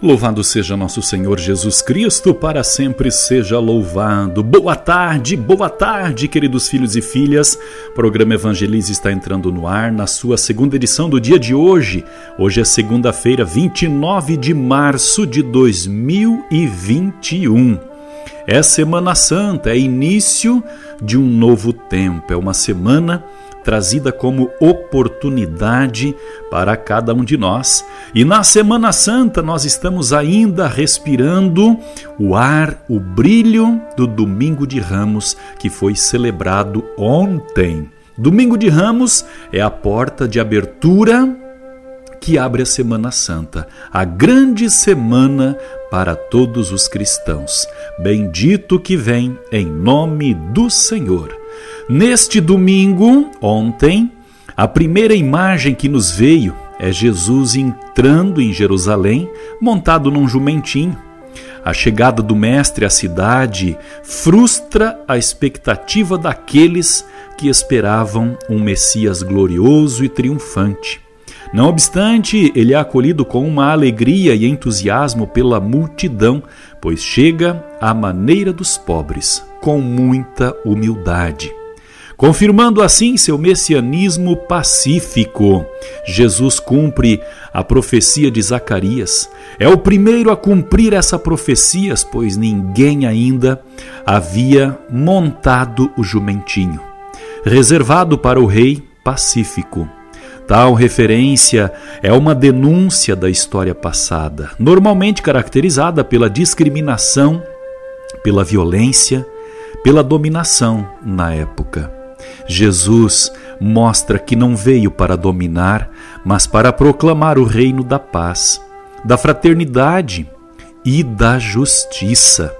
Louvado seja nosso Senhor Jesus Cristo, para sempre seja louvado. Boa tarde, boa tarde, queridos filhos e filhas. O programa Evangelize está entrando no ar na sua segunda edição do dia de hoje. Hoje é segunda-feira, 29 de março de 2021. É Semana Santa, é início de um novo tempo, é uma semana trazida como oportunidade para cada um de nós. E na Semana Santa nós estamos ainda respirando o ar, o brilho do Domingo de Ramos que foi celebrado ontem. Domingo de Ramos é a porta de abertura que abre a Semana Santa, a grande semana para todos os cristãos. Bendito que vem em nome do Senhor. Neste domingo, ontem, a primeira imagem que nos veio é Jesus entrando em Jerusalém montado num jumentinho. A chegada do Mestre à cidade frustra a expectativa daqueles que esperavam um Messias glorioso e triunfante. Não obstante, ele é acolhido com uma alegria e entusiasmo pela multidão, pois chega à maneira dos pobres, com muita humildade confirmando assim seu messianismo pacífico. Jesus cumpre a profecia de Zacarias. É o primeiro a cumprir essa profecia, pois ninguém ainda havia montado o jumentinho, reservado para o rei pacífico. Tal referência é uma denúncia da história passada, normalmente caracterizada pela discriminação, pela violência, pela dominação na época. Jesus mostra que não veio para dominar, mas para proclamar o reino da paz, da fraternidade e da justiça.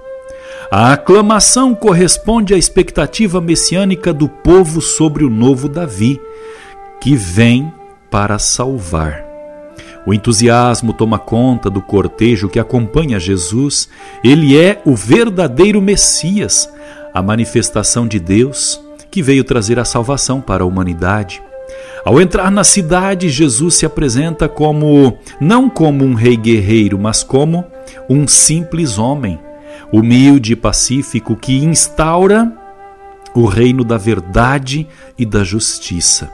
A aclamação corresponde à expectativa messiânica do povo sobre o novo Davi, que vem para salvar. O entusiasmo toma conta do cortejo que acompanha Jesus. Ele é o verdadeiro Messias, a manifestação de Deus que veio trazer a salvação para a humanidade. Ao entrar na cidade, Jesus se apresenta como não como um rei guerreiro, mas como um simples homem, humilde e pacífico que instaura o reino da verdade e da justiça.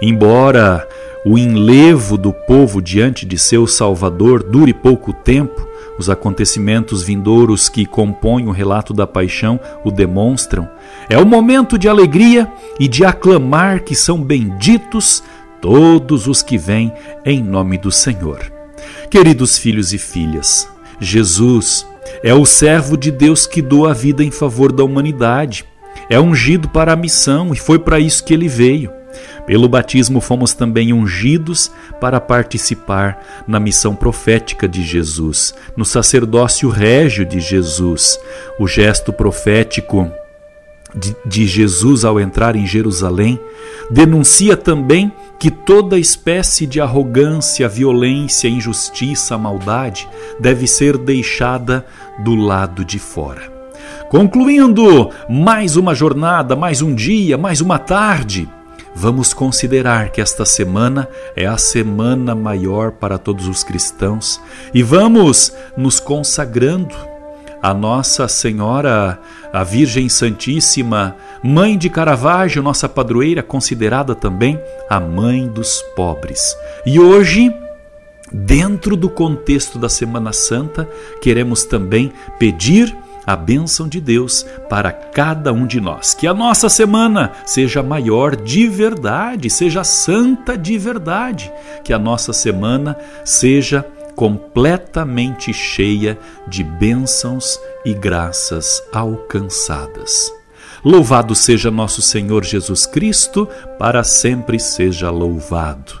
Embora o enlevo do povo diante de seu Salvador dure pouco tempo, os acontecimentos vindouros que compõem o relato da paixão o demonstram. É o momento de alegria e de aclamar que são benditos todos os que vêm em nome do Senhor. Queridos filhos e filhas, Jesus é o servo de Deus que doa a vida em favor da humanidade. É ungido para a missão e foi para isso que ele veio. Pelo batismo fomos também ungidos para participar na missão profética de Jesus, no sacerdócio régio de Jesus. O gesto profético de, de Jesus ao entrar em Jerusalém denuncia também que toda espécie de arrogância, violência, injustiça, maldade deve ser deixada do lado de fora. Concluindo mais uma jornada, mais um dia, mais uma tarde, Vamos considerar que esta semana é a semana maior para todos os cristãos e vamos nos consagrando a Nossa Senhora, a Virgem Santíssima, Mãe de Caravaggio, nossa padroeira, considerada também a mãe dos pobres. E hoje, dentro do contexto da Semana Santa, queremos também pedir a bênção de Deus para cada um de nós. Que a nossa semana seja maior de verdade, seja santa de verdade. Que a nossa semana seja completamente cheia de bênçãos e graças alcançadas. Louvado seja nosso Senhor Jesus Cristo, para sempre seja louvado.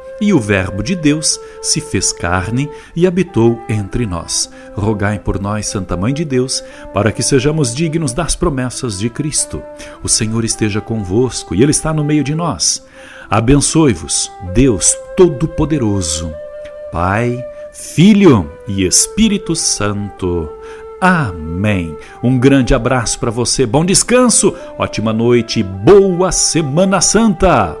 E o Verbo de Deus se fez carne e habitou entre nós. Rogai por nós, Santa Mãe de Deus, para que sejamos dignos das promessas de Cristo. O Senhor esteja convosco e Ele está no meio de nós. Abençoe-vos, Deus Todo-Poderoso, Pai, Filho e Espírito Santo. Amém. Um grande abraço para você, bom descanso, ótima noite, boa Semana Santa.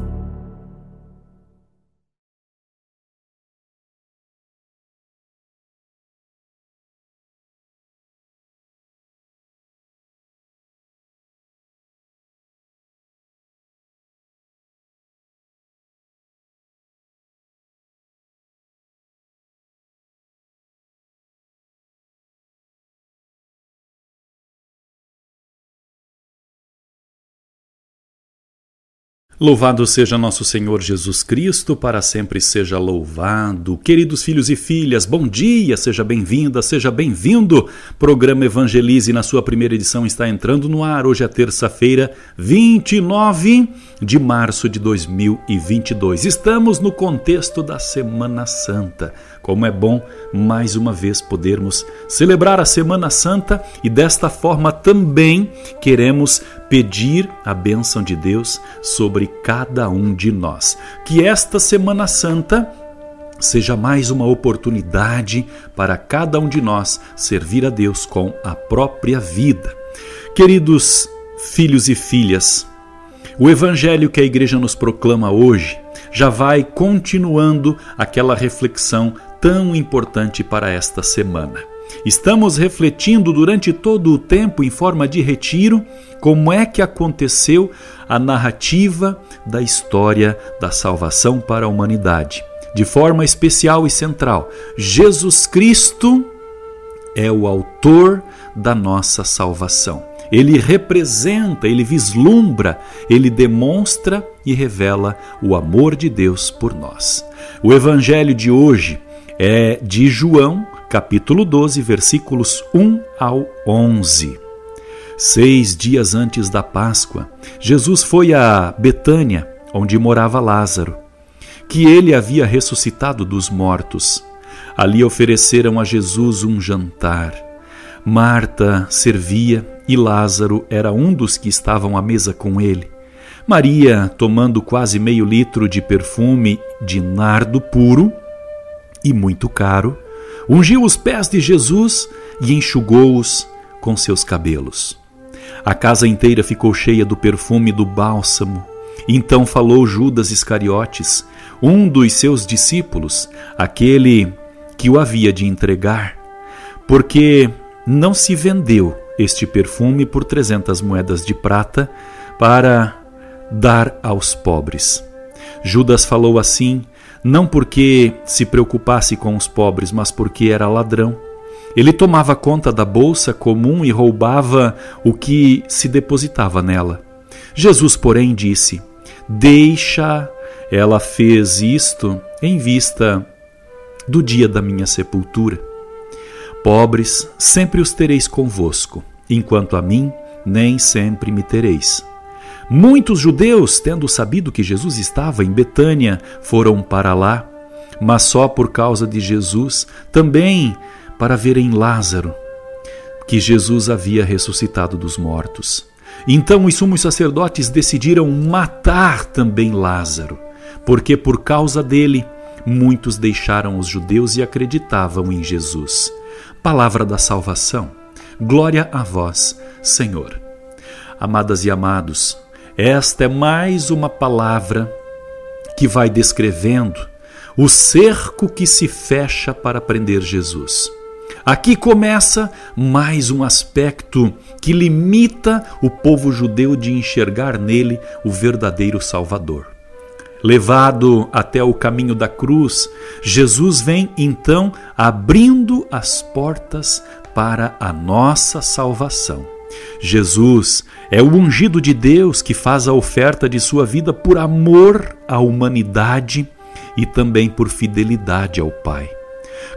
Louvado seja nosso Senhor Jesus Cristo, para sempre seja louvado. Queridos filhos e filhas, bom dia, seja bem-vinda, seja bem-vindo. Programa Evangelize, na sua primeira edição, está entrando no ar. Hoje é terça-feira, 29 de março de 2022. Estamos no contexto da Semana Santa. Como é bom mais uma vez podermos celebrar a Semana Santa e desta forma também queremos pedir a bênção de Deus sobre cada um de nós. Que esta Semana Santa seja mais uma oportunidade para cada um de nós servir a Deus com a própria vida. Queridos filhos e filhas, o evangelho que a igreja nos proclama hoje já vai continuando aquela reflexão tão importante para esta semana. Estamos refletindo durante todo o tempo, em forma de retiro, como é que aconteceu a narrativa da história da salvação para a humanidade. De forma especial e central, Jesus Cristo é o autor da nossa salvação. Ele representa, ele vislumbra, ele demonstra e revela o amor de Deus por nós. O evangelho de hoje é de João, capítulo 12, versículos 1 ao 11. Seis dias antes da Páscoa, Jesus foi a Betânia, onde morava Lázaro, que ele havia ressuscitado dos mortos. Ali ofereceram a Jesus um jantar. Marta servia e Lázaro era um dos que estavam à mesa com ele. Maria, tomando quase meio litro de perfume de nardo puro, e muito caro, ungiu os pés de Jesus e enxugou-os com seus cabelos. A casa inteira ficou cheia do perfume do bálsamo. Então falou Judas Iscariotes, um dos seus discípulos, aquele que o havia de entregar, porque não se vendeu este perfume por trezentas moedas de prata para dar aos pobres. Judas falou assim não porque se preocupasse com os pobres, mas porque era ladrão. Ele tomava conta da bolsa comum e roubava o que se depositava nela. Jesus, porém, disse: Deixa, ela fez isto em vista do dia da minha sepultura. Pobres, sempre os tereis convosco, enquanto a mim, nem sempre me tereis. Muitos judeus, tendo sabido que Jesus estava em Betânia, foram para lá, mas só por causa de Jesus, também para verem Lázaro, que Jesus havia ressuscitado dos mortos. Então os sumos sacerdotes decidiram matar também Lázaro, porque por causa dele muitos deixaram os judeus e acreditavam em Jesus. Palavra da salvação. Glória a vós, Senhor. Amadas e amados, esta é mais uma palavra que vai descrevendo o cerco que se fecha para prender Jesus. Aqui começa mais um aspecto que limita o povo judeu de enxergar nele o verdadeiro Salvador. Levado até o caminho da cruz, Jesus vem então abrindo as portas para a nossa salvação. Jesus é o ungido de Deus que faz a oferta de sua vida por amor à humanidade e também por fidelidade ao Pai.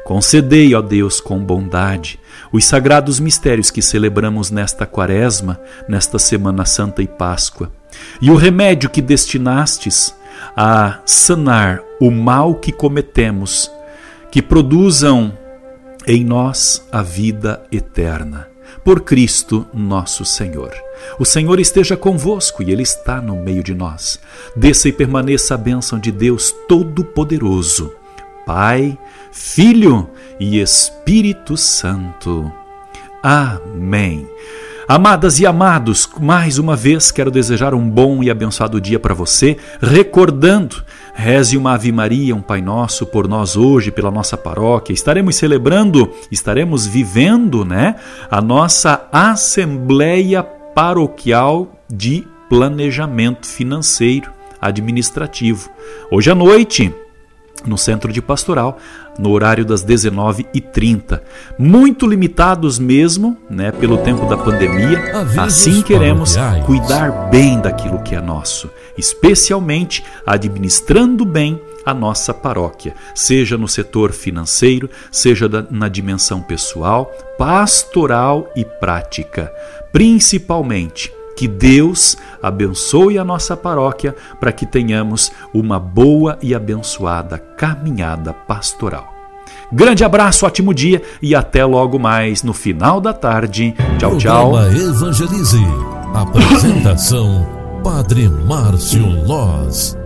Concedei, ó Deus, com bondade, os sagrados mistérios que celebramos nesta Quaresma, nesta Semana Santa e Páscoa, e o remédio que destinastes a sanar o mal que cometemos, que produzam em nós a vida eterna. Por Cristo nosso Senhor. O Senhor esteja convosco e Ele está no meio de nós. Desça e permaneça a bênção de Deus Todo-Poderoso, Pai, Filho e Espírito Santo. Amém. Amadas e amados, mais uma vez quero desejar um bom e abençoado dia para você, recordando, reze uma Ave Maria, um Pai Nosso por nós hoje, pela nossa paróquia. Estaremos celebrando, estaremos vivendo, né, a nossa Assembleia Paroquial de Planejamento Financeiro Administrativo. Hoje à noite, no Centro de Pastoral, no horário das 19h30. Muito limitados mesmo, né, pelo tempo da pandemia. Avisos assim queremos cuidar bem daquilo que é nosso, especialmente administrando bem a nossa paróquia, seja no setor financeiro, seja na dimensão pessoal, pastoral e prática, principalmente que Deus abençoe a nossa paróquia para que tenhamos uma boa e abençoada caminhada pastoral. Grande abraço, ótimo dia e até logo mais no final da tarde. Tchau, tchau. Evangelize. Apresentação: Padre Márcio Loz.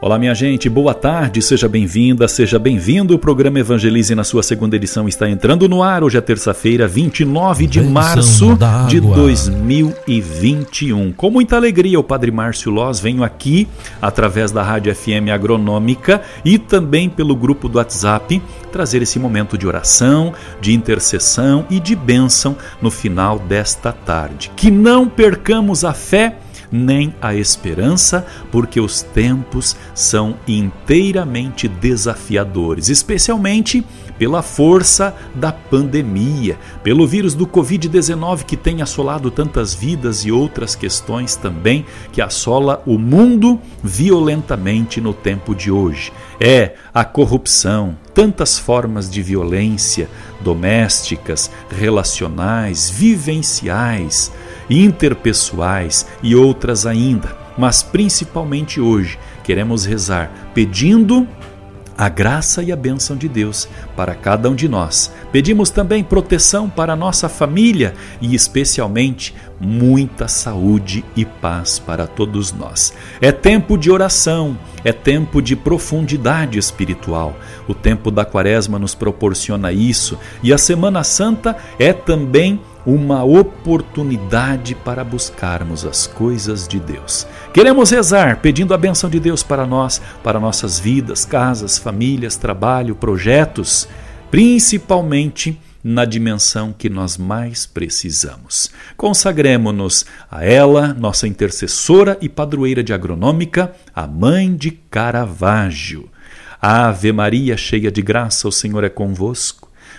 Olá, minha gente, boa tarde, seja bem-vinda, seja bem-vindo. O programa Evangelize, na sua segunda edição, está entrando no ar. Hoje é terça-feira, 29 de março de 2021. Com muita alegria, o Padre Márcio Loz venho aqui, através da Rádio FM Agronômica e também pelo grupo do WhatsApp, trazer esse momento de oração, de intercessão e de bênção no final desta tarde. Que não percamos a fé nem a esperança, porque os tempos são inteiramente desafiadores, especialmente pela força da pandemia, pelo vírus do Covid-19 que tem assolado tantas vidas e outras questões também que assola o mundo violentamente no tempo de hoje. É a corrupção, tantas formas de violência domésticas, relacionais, vivenciais, interpessoais e outras ainda. Mas principalmente hoje queremos rezar pedindo a graça e a bênção de Deus para cada um de nós. Pedimos também proteção para a nossa família e, especialmente, muita saúde e paz para todos nós. É tempo de oração, é tempo de profundidade espiritual. O tempo da Quaresma nos proporciona isso e a Semana Santa é também uma oportunidade para buscarmos as coisas de Deus. Queremos rezar pedindo a benção de Deus para nós, para nossas vidas, casas, famílias, trabalho, projetos, principalmente na dimensão que nós mais precisamos. Consagremos-nos a ela, nossa intercessora e padroeira de agronômica, a mãe de Caravaggio. Ave Maria, cheia de graça, o Senhor é convosco.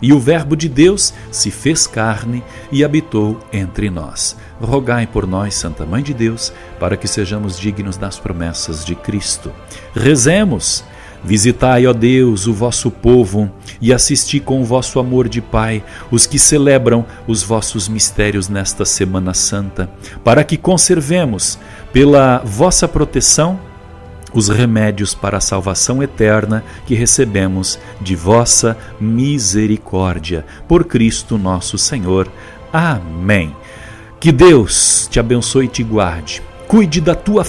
E o Verbo de Deus se fez carne e habitou entre nós. Rogai por nós, Santa Mãe de Deus, para que sejamos dignos das promessas de Cristo. Rezemos. Visitai, ó Deus, o vosso povo e assisti com o vosso amor de Pai os que celebram os vossos mistérios nesta Semana Santa, para que conservemos, pela vossa proteção, os remédios para a salvação eterna que recebemos de vossa misericórdia. Por Cristo nosso Senhor. Amém. Que Deus te abençoe e te guarde. Cuide da tua